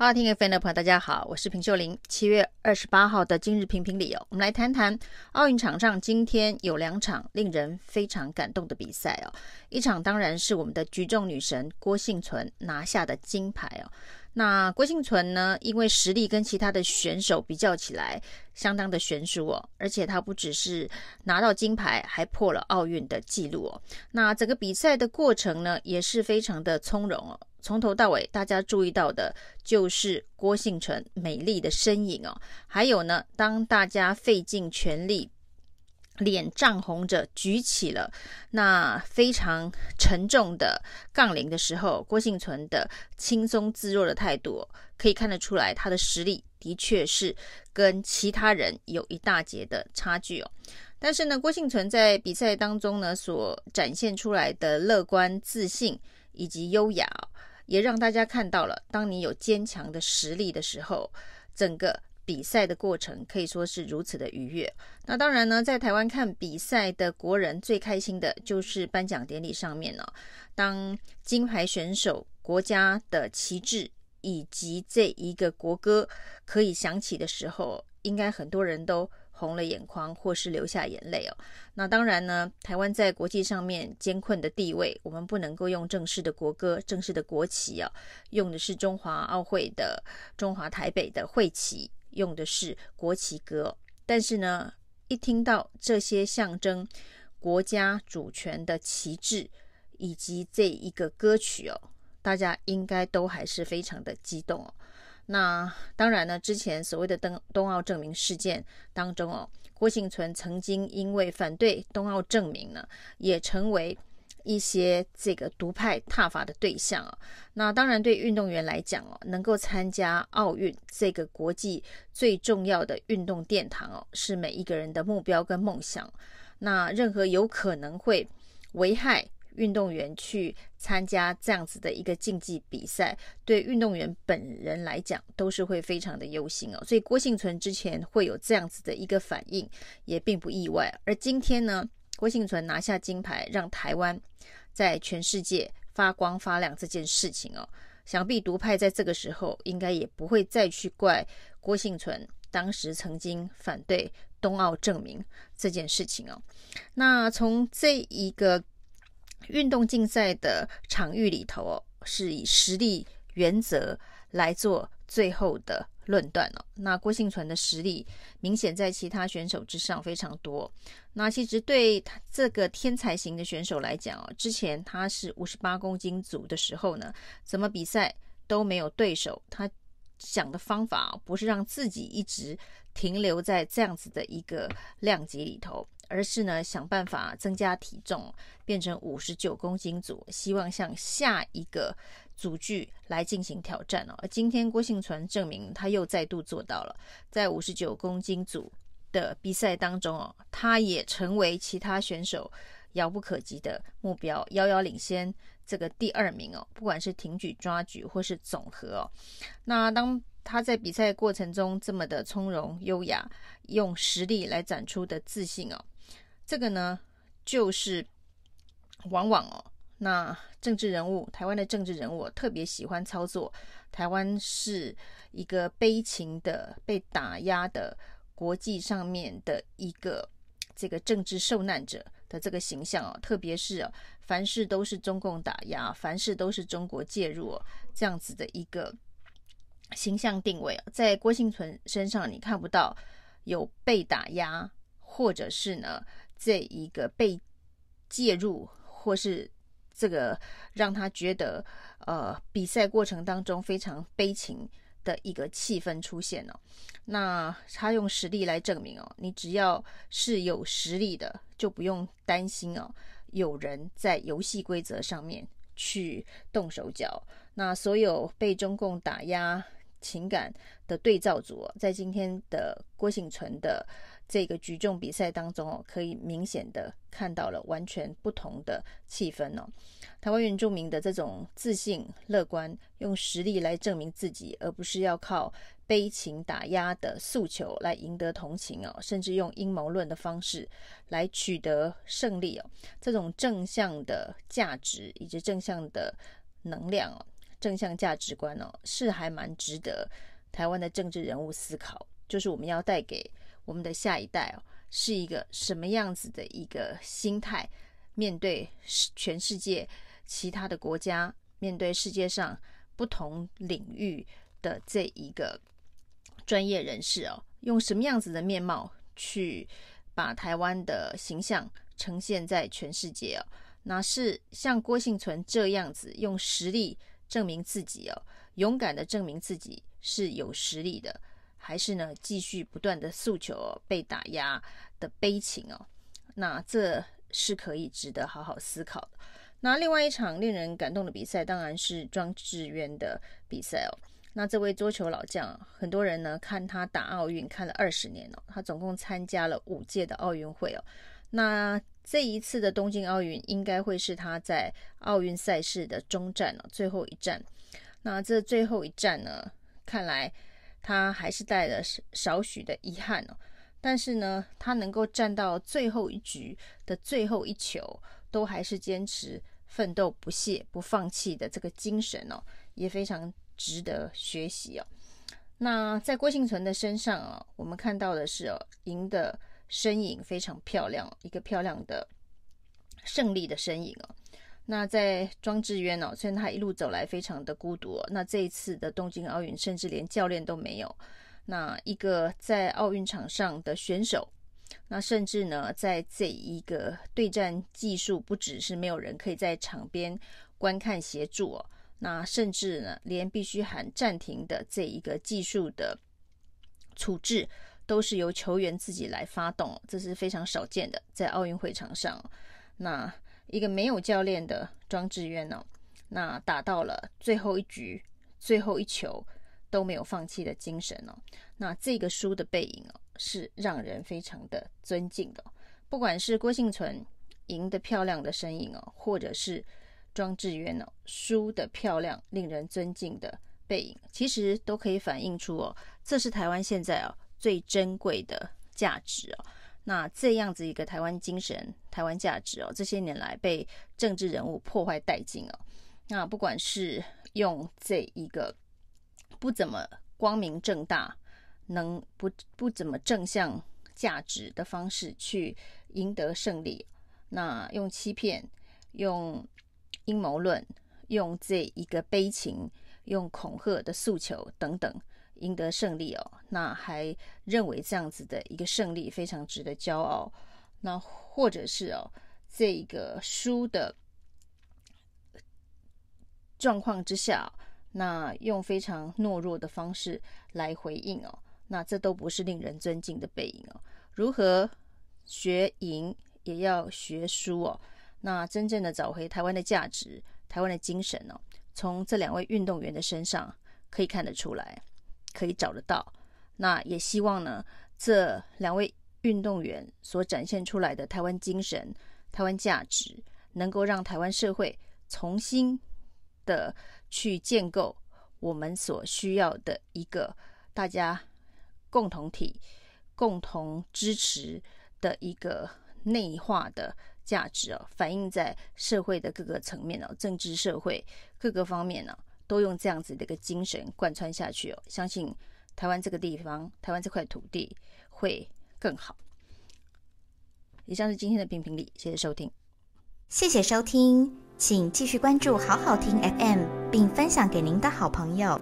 好，听 FM 的朋友，大家好，我是平秀玲。七月二十八号的今日评评理哦，我们来谈谈奥运场上今天有两场令人非常感动的比赛哦。一场当然是我们的举重女神郭婞淳拿下的金牌哦。那郭婞淳呢，因为实力跟其他的选手比较起来相当的悬殊哦，而且她不只是拿到金牌，还破了奥运的纪录哦。那整个比赛的过程呢，也是非常的从容哦。从头到尾，大家注意到的就是郭婞淳美丽的身影哦。还有呢，当大家费尽全力，脸涨红着举起了那非常沉重的杠铃的时候，郭婞淳的轻松自若的态度，可以看得出来，他的实力的确是跟其他人有一大截的差距哦。但是呢，郭婞淳在比赛当中呢，所展现出来的乐观、自信以及优雅。也让大家看到了，当你有坚强的实力的时候，整个比赛的过程可以说是如此的愉悦。那当然呢，在台湾看比赛的国人最开心的就是颁奖典礼上面呢，当金牌选手国家的旗帜以及这一个国歌可以响起的时候，应该很多人都。红了眼眶，或是流下眼泪哦。那当然呢，台湾在国际上面艰困的地位，我们不能够用正式的国歌、正式的国旗啊，用的是中华奥会的中华台北的会旗，用的是国旗歌。但是呢，一听到这些象征国家主权的旗帜以及这一个歌曲哦，大家应该都还是非常的激动哦。那当然呢，之前所谓的冬冬奥证明事件当中哦，郭婞淳曾经因为反对冬奥证明呢，也成为一些这个独派挞伐的对象啊。那当然，对运动员来讲哦，能够参加奥运这个国际最重要的运动殿堂哦，是每一个人的目标跟梦想。那任何有可能会危害。运动员去参加这样子的一个竞技比赛，对运动员本人来讲都是会非常的忧心哦。所以郭幸存之前会有这样子的一个反应，也并不意外。而今天呢，郭幸存拿下金牌，让台湾在全世界发光发亮这件事情哦，想必独派在这个时候应该也不会再去怪郭幸存当时曾经反对冬奥证明这件事情哦。那从这一个。运动竞赛的场域里头哦，是以实力原则来做最后的论断哦。那郭婞淳的实力明显在其他选手之上非常多。那其实对他这个天才型的选手来讲哦，之前他是五十八公斤组的时候呢，怎么比赛都没有对手。他想的方法不是让自己一直停留在这样子的一个量级里头。而是呢，想办法增加体重，变成五十九公斤组，希望向下一个组距来进行挑战哦。今天郭婞淳证明他又再度做到了，在五十九公斤组的比赛当中哦，他也成为其他选手遥不可及的目标，遥遥领先这个第二名哦。不管是挺举、抓举或是总和哦，那当。他在比赛过程中这么的从容优雅，用实力来展出的自信哦，这个呢就是往往哦，那政治人物，台湾的政治人物特别喜欢操作，台湾是一个悲情的被打压的国际上面的一个这个政治受难者的这个形象哦，特别是，凡事都是中共打压，凡事都是中国介入哦，这样子的一个。形象定位在郭婞淳身上你看不到有被打压，或者是呢这一个被介入，或是这个让他觉得呃比赛过程当中非常悲情的一个气氛出现哦。那他用实力来证明哦，你只要是有实力的，就不用担心哦，有人在游戏规则上面去动手脚。那所有被中共打压。情感的对照组，在今天的郭婞淳的这个举重比赛当中哦，可以明显的看到了完全不同的气氛哦。台湾原住民的这种自信、乐观，用实力来证明自己，而不是要靠悲情打压的诉求来赢得同情哦，甚至用阴谋论的方式来取得胜利哦。这种正向的价值以及正向的能量哦。正向价值观哦，是还蛮值得台湾的政治人物思考，就是我们要带给我们的下一代哦，是一个什么样子的一个心态，面对全世界其他的国家，面对世界上不同领域的这一个专业人士哦，用什么样子的面貌去把台湾的形象呈现在全世界哦。那是像郭幸存这样子用实力证明自己哦，勇敢的证明自己是有实力的，还是呢继续不断的诉求，被打压的悲情哦？那这是可以值得好好思考的。那另外一场令人感动的比赛，当然是庄智渊的比赛哦。那这位桌球老将，很多人呢看他打奥运看了二十年哦，他总共参加了五届的奥运会哦。那这一次的东京奥运应该会是他在奥运赛事的终战了，最后一战。那这最后一战呢，看来他还是带了少许的遗憾哦。但是呢，他能够战到最后一局的最后一球，都还是坚持奋斗不懈、不放弃的这个精神哦，也非常值得学习哦。那在郭婞淳的身上啊，我们看到的是哦，赢的。身影非常漂亮，一个漂亮的胜利的身影哦。那在庄智渊哦，虽然他一路走来非常的孤独，那这一次的东京奥运甚至连教练都没有。那一个在奥运场上的选手，那甚至呢，在这一个对战技术，不只是没有人可以在场边观看协助哦，那甚至呢，连必须喊暂停的这一个技术的处置。都是由球员自己来发动，这是非常少见的，在奥运会场上。那一个没有教练的庄智渊呢，那打到了最后一局、最后一球都没有放弃的精神哦。那这个输的背影哦，是让人非常的尊敬的。不管是郭婞淳赢得漂亮的身影哦，或者是庄智渊哦输得漂亮、令人尊敬的背影，其实都可以反映出哦，这是台湾现在哦。最珍贵的价值哦，那这样子一个台湾精神、台湾价值哦，这些年来被政治人物破坏殆尽哦。那不管是用这一个不怎么光明正大、能不不怎么正向价值的方式去赢得胜利，那用欺骗、用阴谋论、用这一个悲情、用恐吓的诉求等等。赢得胜利哦，那还认为这样子的一个胜利非常值得骄傲。那或者是哦，这个输的状况之下，那用非常懦弱的方式来回应哦，那这都不是令人尊敬的背影哦。如何学赢也要学输哦。那真正的找回台湾的价值、台湾的精神哦，从这两位运动员的身上可以看得出来。可以找得到，那也希望呢，这两位运动员所展现出来的台湾精神、台湾价值，能够让台湾社会重新的去建构我们所需要的一个大家共同体、共同支持的一个内化的价值哦，反映在社会的各个层面哦，政治社会各个方面呢。都用这样子的一个精神贯穿下去哦，相信台湾这个地方，台湾这块土地会更好。以上是今天的评评理，谢谢收听，谢谢收听，请继续关注好好听 FM，并分享给您的好朋友。